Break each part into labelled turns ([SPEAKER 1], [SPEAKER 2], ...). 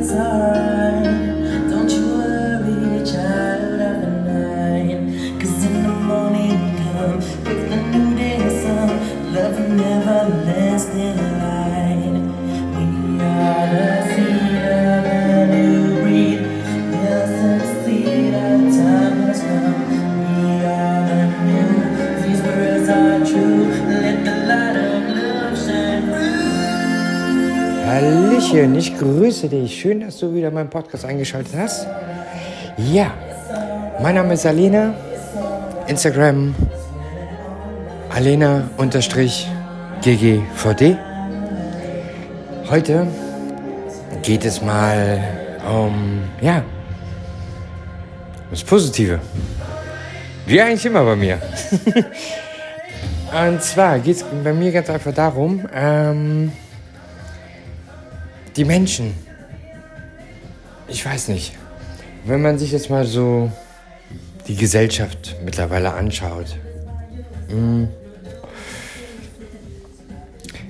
[SPEAKER 1] it's alright.
[SPEAKER 2] Ich grüße dich. Schön, dass du wieder meinen Podcast eingeschaltet hast. Ja, mein Name ist Alena. Instagram Alena-GGVD. Heute geht es mal um, ja, das Positive. Wie eigentlich immer bei mir. Und zwar geht es bei mir ganz einfach darum, ähm, die Menschen. Ich weiß nicht. Wenn man sich jetzt mal so die Gesellschaft mittlerweile anschaut. mm,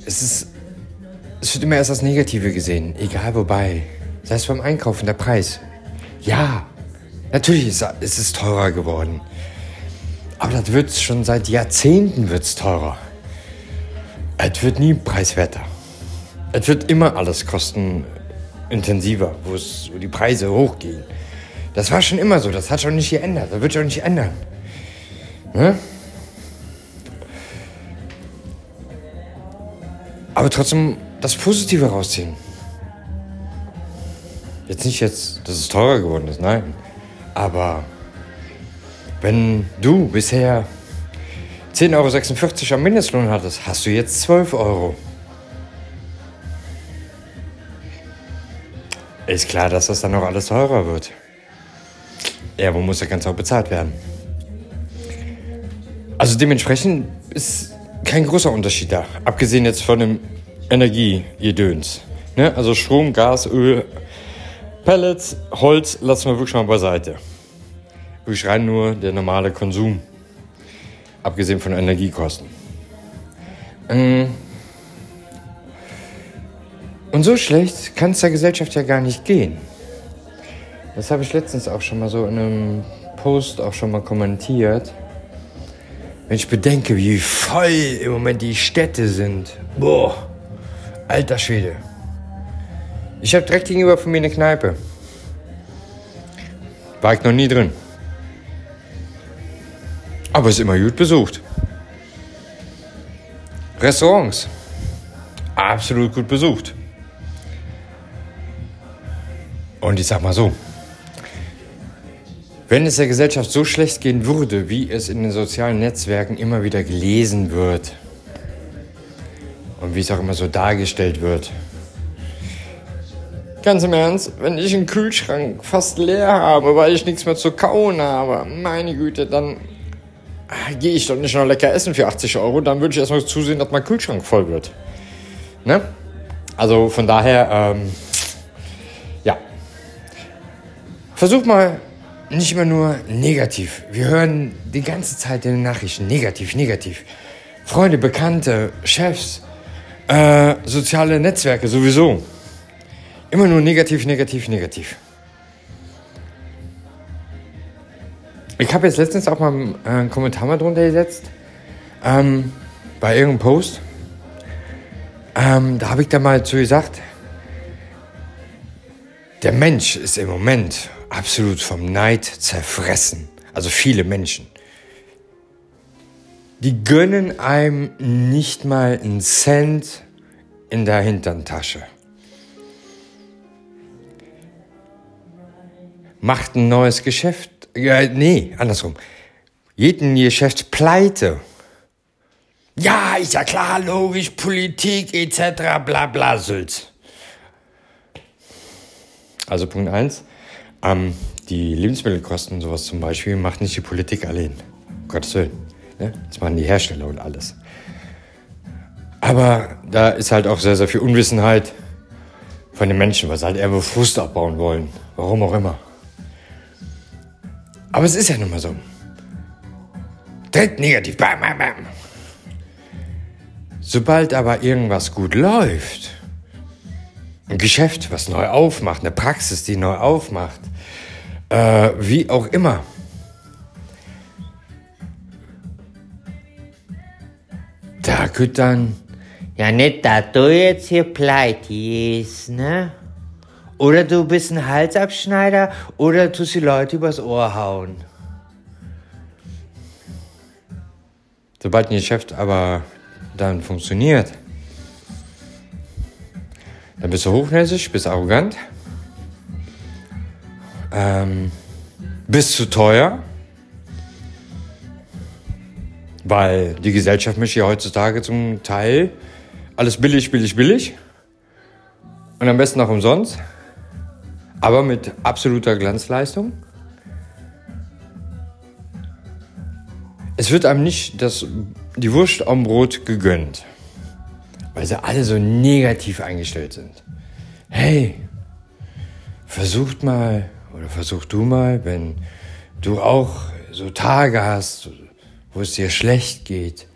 [SPEAKER 2] Es ist. Es wird immer erst das Negative gesehen, egal wobei. Sei es beim Einkaufen, der Preis. Ja, natürlich ist, ist es teurer geworden. Aber das wird schon seit Jahrzehnten wird's teurer. Es wird nie preiswerter. Es wird immer alles kostenintensiver, wo, es, wo die Preise hochgehen. Das war schon immer so, das hat schon nicht geändert, das wird schon nicht ändern. Ne? Aber trotzdem das Positive rausziehen. Jetzt nicht jetzt, dass es teurer geworden ist, nein. Aber wenn du bisher 10,46 Euro am Mindestlohn hattest, hast du jetzt 12 Euro. Ist klar, dass das dann noch alles teurer wird. Ja, wo muss das Ganze auch bezahlt werden? Also dementsprechend ist kein großer Unterschied da. Abgesehen jetzt von dem Energiegedöns. Ne? Also Strom, Gas, Öl, Pellets, Holz lassen wir wirklich mal beiseite. Wirklich rein nur der normale Konsum. Abgesehen von Energiekosten. Ähm, und so schlecht kann es der Gesellschaft ja gar nicht gehen. Das habe ich letztens auch schon mal so in einem Post auch schon mal kommentiert. Wenn ich bedenke, wie voll im Moment die Städte sind. Boah, alter Schwede. Ich habe direkt gegenüber von mir eine Kneipe. War ich noch nie drin. Aber ist immer gut besucht. Restaurants. Absolut gut besucht. Und ich sag mal so, wenn es der Gesellschaft so schlecht gehen würde, wie es in den sozialen Netzwerken immer wieder gelesen wird und wie es auch immer so dargestellt wird, ganz im Ernst, wenn ich einen Kühlschrank fast leer habe, weil ich nichts mehr zu kauen habe, meine Güte, dann ah, gehe ich doch nicht noch lecker essen für 80 Euro, dann würde ich erstmal zusehen, dass mein Kühlschrank voll wird. Ne? Also von daher, ähm, Versuch mal nicht immer nur negativ. Wir hören die ganze Zeit in den Nachrichten negativ, negativ. Freunde, Bekannte, Chefs, äh, soziale Netzwerke sowieso. Immer nur negativ, negativ, negativ. Ich habe jetzt letztens auch mal äh, einen Kommentar mal drunter gesetzt. Ähm, bei irgendeinem Post. Ähm, da habe ich dann mal zu gesagt, der Mensch ist im Moment absolut vom Neid zerfressen. Also viele Menschen. Die gönnen einem nicht mal einen Cent in der Hinterntasche. Macht ein neues Geschäft. Ja, nee, andersrum. Jeden Geschäft pleite. Ja, ist ja klar, logisch, Politik etc. bla bla Sülz. Also Punkt 1. Ähm, die Lebensmittelkosten, sowas zum Beispiel, macht nicht die Politik allein. Um Gottes Willen. Ne? Das machen die Hersteller und alles. Aber da ist halt auch sehr, sehr viel Unwissenheit von den Menschen, weil sie halt eher Frust abbauen wollen. Warum auch immer. Aber es ist ja nun mal so. Direkt negativ. Bam, bam, bam. Sobald aber irgendwas gut läuft, ein Geschäft, was neu aufmacht, eine Praxis, die neu aufmacht, äh, wie auch immer. Da könnt dann,
[SPEAKER 3] Ja, nicht, da du jetzt hier pleite ist, ne? Oder du bist ein Halsabschneider oder tust die Leute übers Ohr hauen.
[SPEAKER 2] sobald ein Geschäft aber dann funktioniert, dann bist du hochnäsig, bist arrogant, ähm, bist zu teuer, weil die Gesellschaft möchte ja heutzutage zum Teil alles billig, billig, billig und am besten auch umsonst, aber mit absoluter Glanzleistung. Es wird einem nicht das, die Wurst am Brot gegönnt, weil sie alle so negativ eingestellt sind. Hey, versucht mal oder versuch du mal, wenn du auch so Tage hast, wo es dir schlecht geht,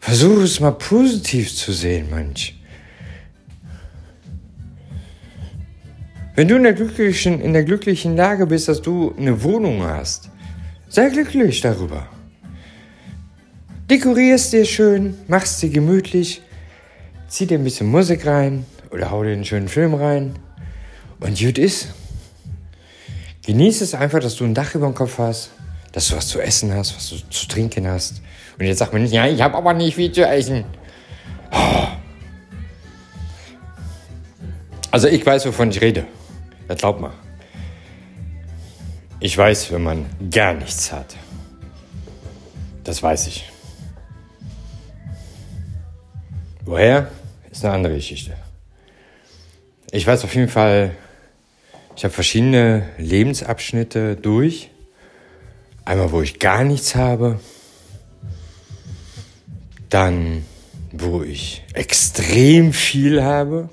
[SPEAKER 2] versuch es mal positiv zu sehen, manch. Wenn du in der glücklichen, in der glücklichen Lage bist, dass du eine Wohnung hast, sei glücklich darüber. Dekorierst dir schön, machst sie gemütlich, zieh dir ein bisschen Musik rein oder hau dir einen schönen Film rein und gut ist. Genieß es einfach, dass du ein Dach über dem Kopf hast, dass du was zu essen hast, was du zu trinken hast. Und jetzt sagt man nicht, ja, ich habe aber nicht viel zu essen. Oh. Also ich weiß, wovon ich rede. Das glaubt mal. Ich weiß, wenn man gar nichts hat. Das weiß ich. Woher? Ist eine andere Geschichte. Ich weiß auf jeden Fall, ich habe verschiedene Lebensabschnitte durch. Einmal, wo ich gar nichts habe. Dann, wo ich extrem viel habe.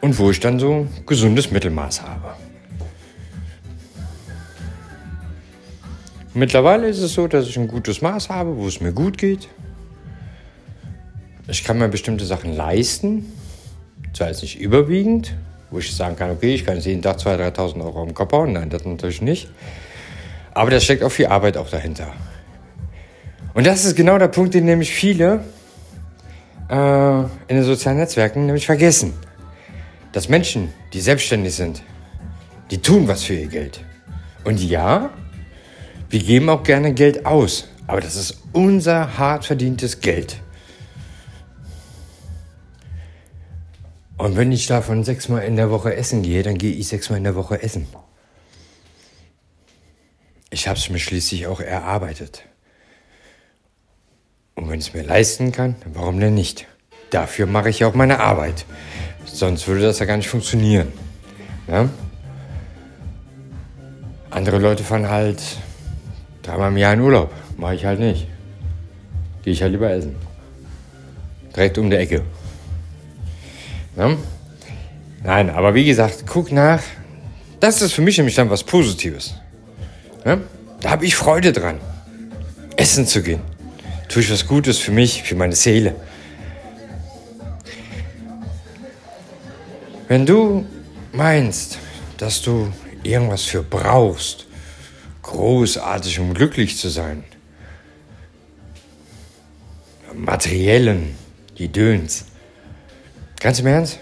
[SPEAKER 2] Und wo ich dann so gesundes Mittelmaß habe. Mittlerweile ist es so, dass ich ein gutes Maß habe, wo es mir gut geht. Ich kann mir bestimmte Sachen leisten, zwar jetzt nicht überwiegend, wo ich sagen kann, okay, ich kann jetzt jeden Tag 2.000, 3.000 Euro im Kopf hauen. Nein, das natürlich nicht. Aber da steckt auch viel Arbeit auch dahinter. Und das ist genau der Punkt, den nämlich viele äh, in den sozialen Netzwerken nämlich vergessen. Dass Menschen, die selbstständig sind, die tun was für ihr Geld. Und ja, wir geben auch gerne Geld aus, aber das ist unser hart verdientes Geld. Und wenn ich davon sechsmal in der Woche essen gehe, dann gehe ich sechsmal in der Woche essen. Ich habe es mir schließlich auch erarbeitet. Und wenn ich es mir leisten kann, warum denn nicht? Dafür mache ich auch meine Arbeit. Sonst würde das ja gar nicht funktionieren. Ja? Andere Leute fahren halt dreimal im Jahr in Urlaub. Mache ich halt nicht. Gehe ich halt lieber essen. Direkt um die Ecke. Ja? Nein, aber wie gesagt, guck nach. Das ist für mich nämlich dann was Positives. Ja? Da habe ich Freude dran, essen zu gehen. Tue ich was Gutes für mich, für meine Seele. Wenn du meinst, dass du irgendwas für brauchst, großartig, um glücklich zu sein, materiellen, die Döns, ganz im Ernst,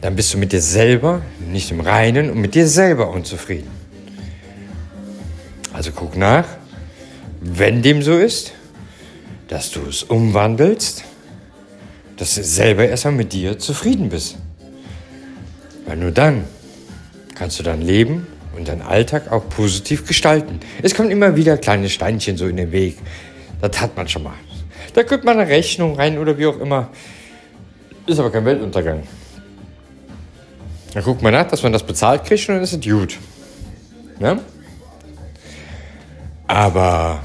[SPEAKER 2] dann bist du mit dir selber nicht im Reinen und mit dir selber unzufrieden. Also guck nach, wenn dem so ist, dass du es umwandelst, dass du selber erstmal mit dir zufrieden bist. Weil nur dann kannst du dein Leben und deinen Alltag auch positiv gestalten. Es kommen immer wieder kleine Steinchen so in den Weg. Das hat man schon mal. Da kommt man eine Rechnung rein oder wie auch immer. Ist aber kein Weltuntergang. Dann guckt man nach, dass man das bezahlt kriegt und dann ist es gut. Ja? Aber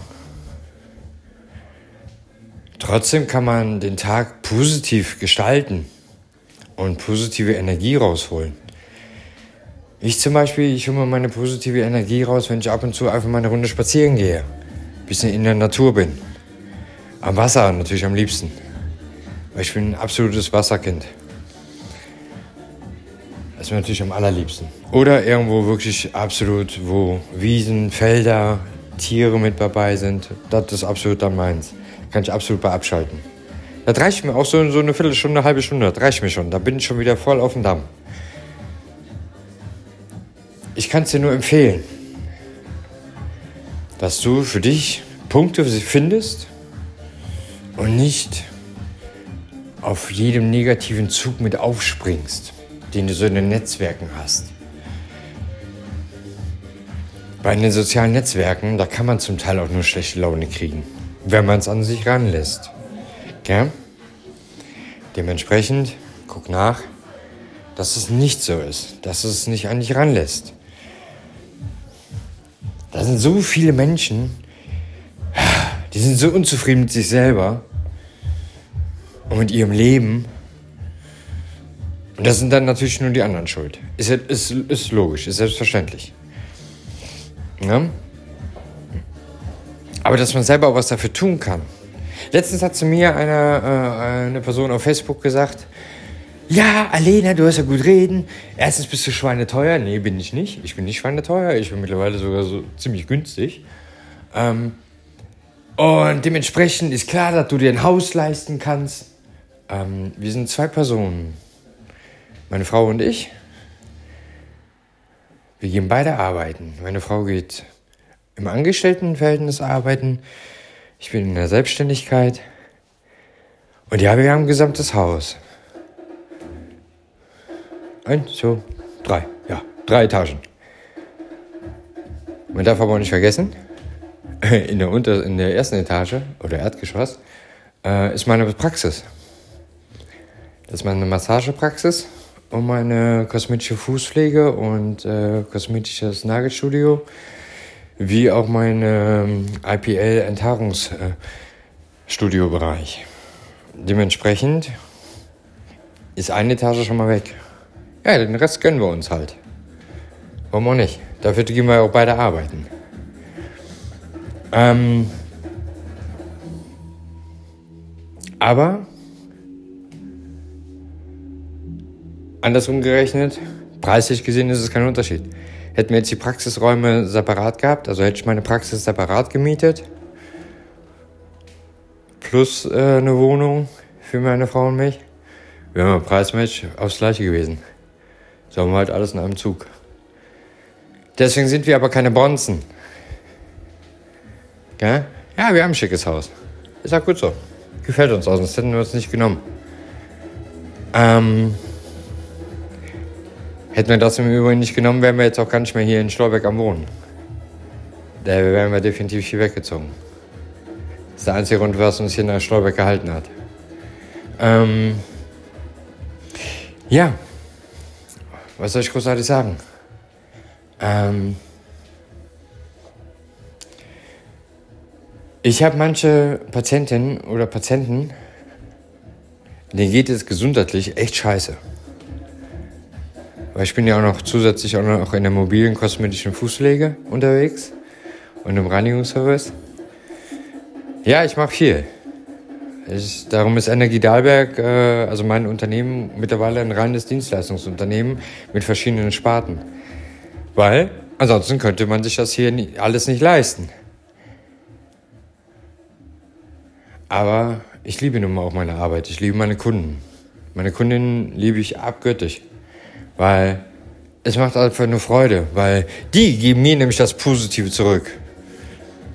[SPEAKER 2] trotzdem kann man den Tag positiv gestalten und positive Energie rausholen. Ich zum Beispiel, ich hole mir meine positive Energie raus, wenn ich ab und zu einfach mal eine Runde spazieren gehe. Bisschen in der Natur bin. Am Wasser natürlich am liebsten. Ich bin ein absolutes Wasserkind. Das ist mir natürlich am allerliebsten. Oder irgendwo wirklich absolut, wo Wiesen, Felder, Tiere mit dabei sind. Das ist absolut dann meins. Kann ich absolut bei abschalten. Das reicht mir auch so, so eine Viertelstunde, eine halbe Stunde. Das reicht mir schon. Da bin ich schon wieder voll auf dem Damm. Ich kann es dir nur empfehlen, dass du für dich Punkte findest und nicht auf jedem negativen Zug mit aufspringst, den du so in den Netzwerken hast. Bei den sozialen Netzwerken, da kann man zum Teil auch nur schlechte Laune kriegen, wenn man es an sich ranlässt. Gell? Dementsprechend, guck nach, dass es nicht so ist, dass es nicht an dich ranlässt. Da sind so viele Menschen, die sind so unzufrieden mit sich selber mit ihrem Leben. Und das sind dann natürlich nur die anderen schuld. Ist, ist, ist logisch, ist selbstverständlich. Ja? Aber dass man selber auch was dafür tun kann. Letztens hat zu mir eine, äh, eine Person auf Facebook gesagt, ja, Alena, du hast ja gut reden. Erstens bist du schweineteuer. Nee, bin ich nicht. Ich bin nicht schweineteuer. Ich bin mittlerweile sogar so ziemlich günstig. Ähm, und dementsprechend ist klar, dass du dir ein Haus leisten kannst. Ähm, wir sind zwei Personen. Meine Frau und ich. Wir gehen beide arbeiten. Meine Frau geht im Angestelltenverhältnis arbeiten. Ich bin in der Selbstständigkeit. Und ja, wir haben ein gesamtes Haus. Eins, zwei, drei. Ja, drei Etagen. Man darf aber auch nicht vergessen, in der, Unter in der ersten Etage oder Erdgeschoss äh, ist meine Praxis. Das ist meine Massagepraxis und meine kosmetische Fußpflege und äh, kosmetisches Nagelstudio, wie auch mein ähm, IPL-Enthaarungsstudiobereich. Äh, Dementsprechend ist eine Etage schon mal weg. Ja, den Rest gönnen wir uns halt. Warum auch nicht? Dafür gehen wir auch beide arbeiten. Ähm, aber andersrum gerechnet, preislich gesehen ist es kein Unterschied. Hätten wir jetzt die Praxisräume separat gehabt, also hätte ich meine Praxis separat gemietet, plus äh, eine Wohnung für meine Frau und mich, wären wir preismäßig aufs Gleiche gewesen. So haben wir halt alles in einem Zug. Deswegen sind wir aber keine Bonzen. Gell? Ja, wir haben ein schickes Haus. Ist auch gut so. Gefällt uns auch, sonst hätten wir uns nicht genommen. Ähm, hätten wir das im Übrigen nicht genommen, wären wir jetzt auch gar nicht mehr hier in Stolberg am Wohnen. Da wären wir definitiv hier weggezogen. Das ist der einzige Grund, was uns hier nach Stolberg gehalten hat. Ähm, ja was soll ich großartig sagen? Ähm, ich habe manche Patientinnen oder Patienten, denen geht es gesundheitlich echt scheiße. Weil ich bin ja auch noch zusätzlich auch noch in der mobilen kosmetischen Fußpflege unterwegs und im Reinigungsservice. Ja, ich mache viel. Ich, darum ist Energie Dahlberg, äh, also mein Unternehmen, mittlerweile ein reines Dienstleistungsunternehmen mit verschiedenen Sparten. Weil ansonsten könnte man sich das hier nie, alles nicht leisten. Aber ich liebe nun mal auch meine Arbeit. Ich liebe meine Kunden. Meine Kundinnen liebe ich abgöttisch. Weil es macht einfach nur Freude. Weil die geben mir nämlich das Positive zurück.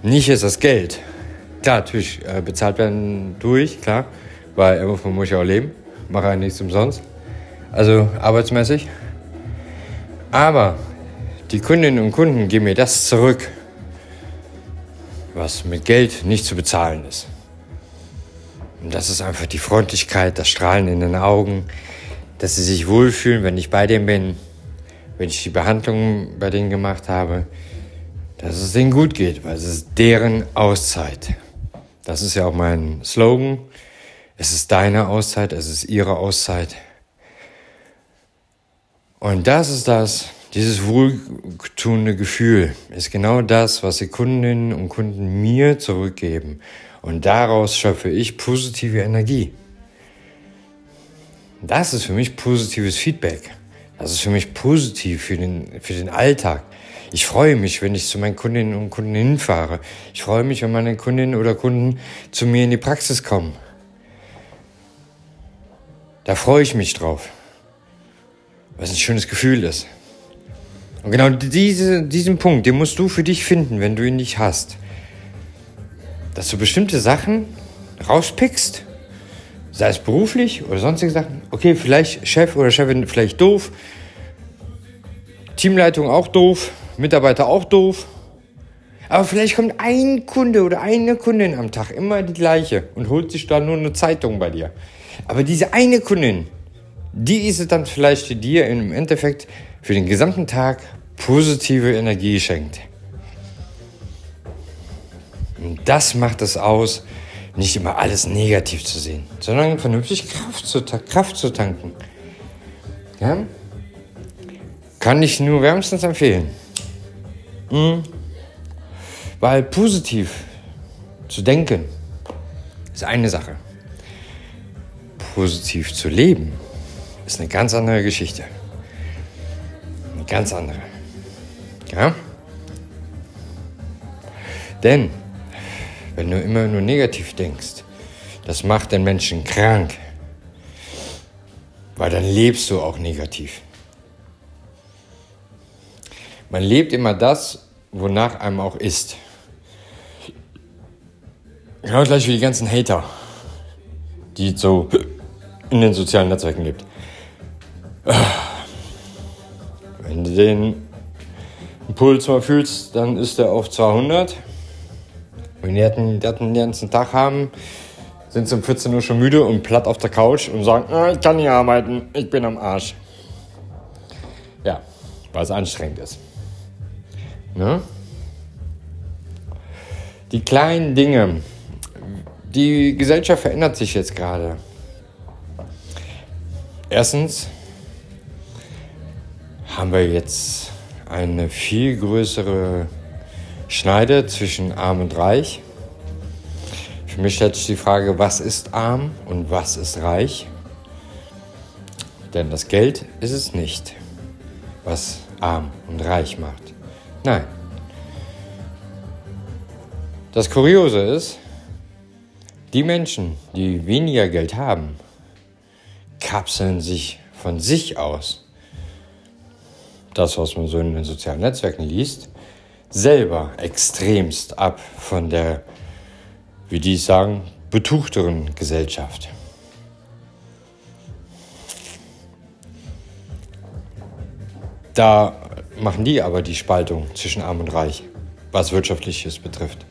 [SPEAKER 2] Nicht ist das Geld klar, natürlich äh, bezahlt werden durch, klar, weil irgendwo muss ich auch leben, mache ja nichts umsonst, also arbeitsmäßig. Aber die Kundinnen und Kunden geben mir das zurück, was mit Geld nicht zu bezahlen ist. Und das ist einfach die Freundlichkeit, das Strahlen in den Augen, dass sie sich wohlfühlen, wenn ich bei denen bin, wenn ich die Behandlung bei denen gemacht habe, dass es denen gut geht, weil es ist deren Auszeit. Das ist ja auch mein Slogan. Es ist deine Auszeit, es ist ihre Auszeit. Und das ist das, dieses wohltuende Gefühl ist genau das, was die Kundinnen und Kunden mir zurückgeben. Und daraus schöpfe ich positive Energie. Das ist für mich positives Feedback. Das ist für mich positiv für den, für den Alltag. Ich freue mich, wenn ich zu meinen Kundinnen und Kunden hinfahre. Ich freue mich, wenn meine Kundinnen oder Kunden zu mir in die Praxis kommen. Da freue ich mich drauf. Was ein schönes Gefühl ist. Und genau diese, diesen Punkt, den musst du für dich finden, wenn du ihn nicht hast. Dass du bestimmte Sachen rauspickst, sei es beruflich oder sonstige Sachen. Okay, vielleicht Chef oder Chefin vielleicht doof, Teamleitung auch doof, Mitarbeiter auch doof. Aber vielleicht kommt ein Kunde oder eine Kundin am Tag immer die gleiche und holt sich da nur eine Zeitung bei dir. Aber diese eine Kundin, die ist es dann vielleicht die dir im Endeffekt für den gesamten Tag positive Energie schenkt. Und das macht es aus, nicht immer alles negativ zu sehen, sondern vernünftig Kraft zu, Kraft zu tanken. Ja? Kann ich nur wärmstens empfehlen. Mhm. Weil positiv zu denken ist eine Sache. Positiv zu leben ist eine ganz andere Geschichte. Eine ganz andere. Ja? Denn wenn du immer nur negativ denkst, das macht den Menschen krank. Weil dann lebst du auch negativ. Man lebt immer das, wonach einem auch ist. Genau gleich wie die ganzen Hater, die so in den sozialen Netzwerken gibt. Wenn du den Impuls mal fühlst, dann ist er auf 200. Wenn die den, den ganzen Tag haben, sind um 14 Uhr schon müde und platt auf der Couch und sagen, ah, ich kann nicht arbeiten, ich bin am Arsch. Ja, weil es anstrengend ist. Ne? Die kleinen Dinge. Die Gesellschaft verändert sich jetzt gerade. Erstens haben wir jetzt eine viel größere Schneide zwischen arm und reich. Für mich stellt sich die Frage, was ist arm und was ist reich? Denn das Geld ist es nicht, was arm und reich macht. Nein. Das Kuriose ist, die Menschen, die weniger Geld haben, kapseln sich von sich aus, das, was man so in den sozialen Netzwerken liest, selber extremst ab von der, wie die sagen, betuchteren Gesellschaft. Da machen die aber die Spaltung zwischen Arm und Reich, was Wirtschaftliches betrifft.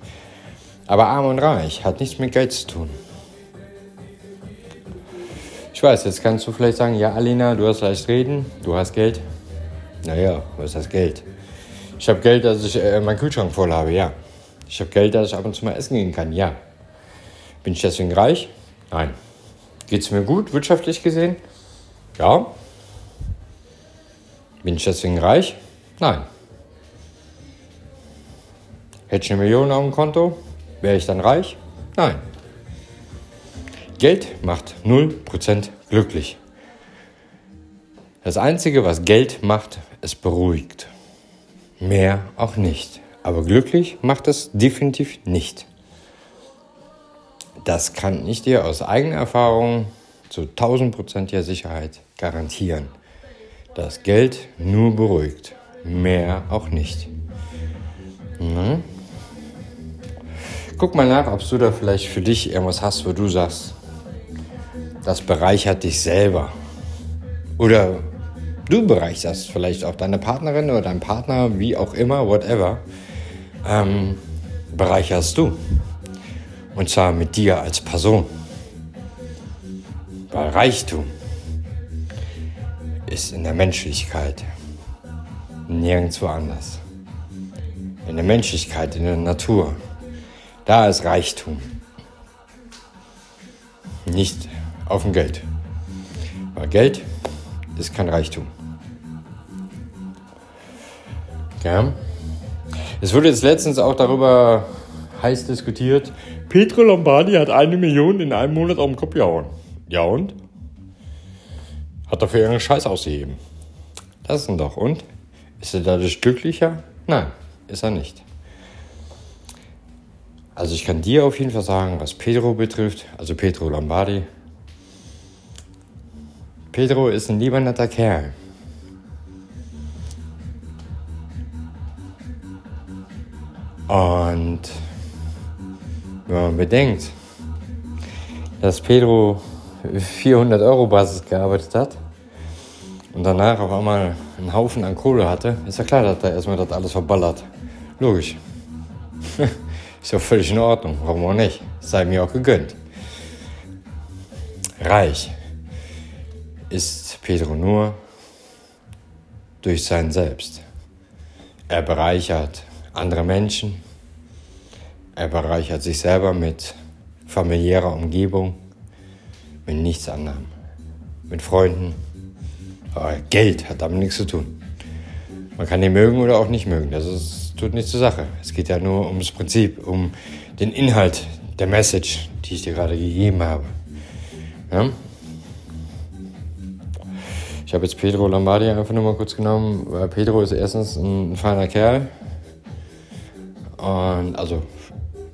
[SPEAKER 2] Aber Arm und Reich hat nichts mit Geld zu tun. Ich weiß, jetzt kannst du vielleicht sagen, ja, Alina, du hast leicht reden, du hast Geld. Naja, was ist das Geld? Ich habe Geld, dass ich äh, meinen Kühlschrank voll habe, ja. Ich habe Geld, dass ich ab und zu mal essen gehen kann, ja. Bin ich deswegen reich? Nein. Geht es mir gut, wirtschaftlich gesehen? Ja. Bin ich deswegen reich? Nein. Hätte ich eine Million auf dem Konto? Wäre ich dann reich? Nein. Geld macht 0% glücklich. Das Einzige, was Geld macht, es beruhigt. Mehr auch nicht. Aber glücklich macht es definitiv nicht. Das kann ich dir aus eigener Erfahrung zu 1000%iger Sicherheit garantieren. Das Geld nur beruhigt, mehr auch nicht. Mhm. Guck mal nach, ob du da vielleicht für dich irgendwas hast, wo du sagst, das bereichert dich selber. Oder du bereicherst vielleicht auch deine Partnerin oder deinen Partner, wie auch immer, whatever, ähm, bereicherst du. Und zwar mit dir als Person. Weil Reichtum ist in der Menschlichkeit. Nirgendwo anders. In der Menschlichkeit, in der Natur. Da ist Reichtum. Nicht auf dem Geld. Weil Geld ist kein Reichtum. Ja. Es wurde jetzt letztens auch darüber heiß diskutiert, Petro Lombardi hat eine Million in einem Monat auf den Kopf gehauen. Ja und? Hat dafür irgendeinen Scheiß ausgegeben. Das ist doch. Und? Ist er dadurch glücklicher? Nein, ist er nicht. Also ich kann dir auf jeden Fall sagen, was Pedro betrifft, also Pedro Lombardi. Pedro ist ein lieber netter Kerl. Und wenn man bedenkt, dass Pedro 400 Euro Basis gearbeitet hat und danach auf einmal einen Haufen an Kohle hatte, ist ja klar, dass er erstmal das alles verballert. Logisch. ist ja völlig in Ordnung. Warum auch nicht? Sei mir auch gegönnt. Reich ist Pedro nur durch sein Selbst. Er bereichert andere Menschen. Er bereichert sich selber mit familiärer Umgebung, mit nichts anderem. Mit Freunden. Aber Geld hat damit nichts zu tun. Man kann ihn mögen oder auch nicht mögen. Das ist, tut nichts zur Sache. Es geht ja nur ums Prinzip, um den Inhalt der Message, die ich dir gerade gegeben habe. Ja? Ich habe jetzt Pedro Lombardi einfach nur mal kurz genommen, weil Pedro ist erstens ein feiner Kerl. Und also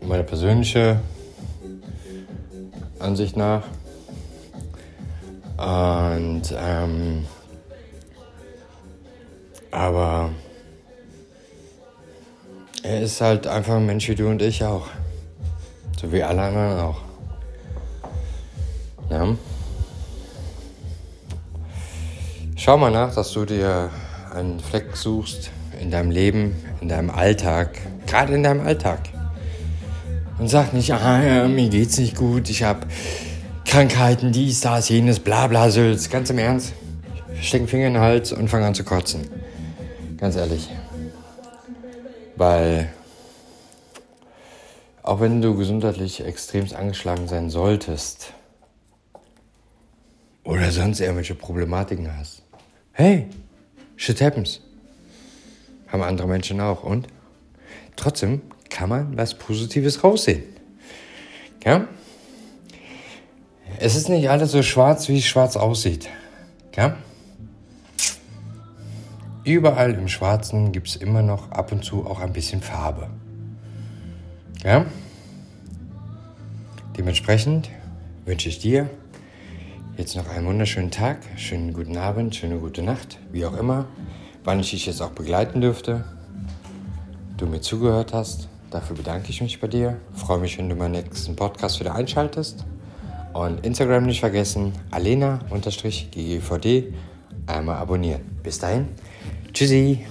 [SPEAKER 2] meine persönliche Ansicht nach. Und ähm, aber er ist halt einfach ein Mensch wie du und ich auch. So wie alle anderen auch. Ja. Schau mal nach, dass du dir einen Fleck suchst in deinem Leben, in deinem Alltag, gerade in deinem Alltag. Und sag nicht, ah, mir geht's nicht gut, ich habe Krankheiten, dies, das, jenes, bla bla Sülz. Ganz im Ernst. Steck den Finger in den Hals und fang an zu kotzen. Ganz ehrlich. Weil, auch wenn du gesundheitlich extremst angeschlagen sein solltest oder sonst irgendwelche Problematiken hast, hey, shit happens. Haben andere Menschen auch. Und trotzdem kann man was Positives raussehen. Ja? Es ist nicht alles so schwarz, wie es schwarz aussieht. Ja? Überall im Schwarzen gibt es immer noch ab und zu auch ein bisschen Farbe. Ja? Dementsprechend wünsche ich dir jetzt noch einen wunderschönen Tag, schönen guten Abend, schöne gute Nacht, wie auch immer, wann ich dich jetzt auch begleiten dürfte, du mir zugehört hast. Dafür bedanke ich mich bei dir. Freue mich, wenn du meinen nächsten Podcast wieder einschaltest. Und Instagram nicht vergessen, alena-ggvd einmal abonnieren. Bis dahin, Tschüssi.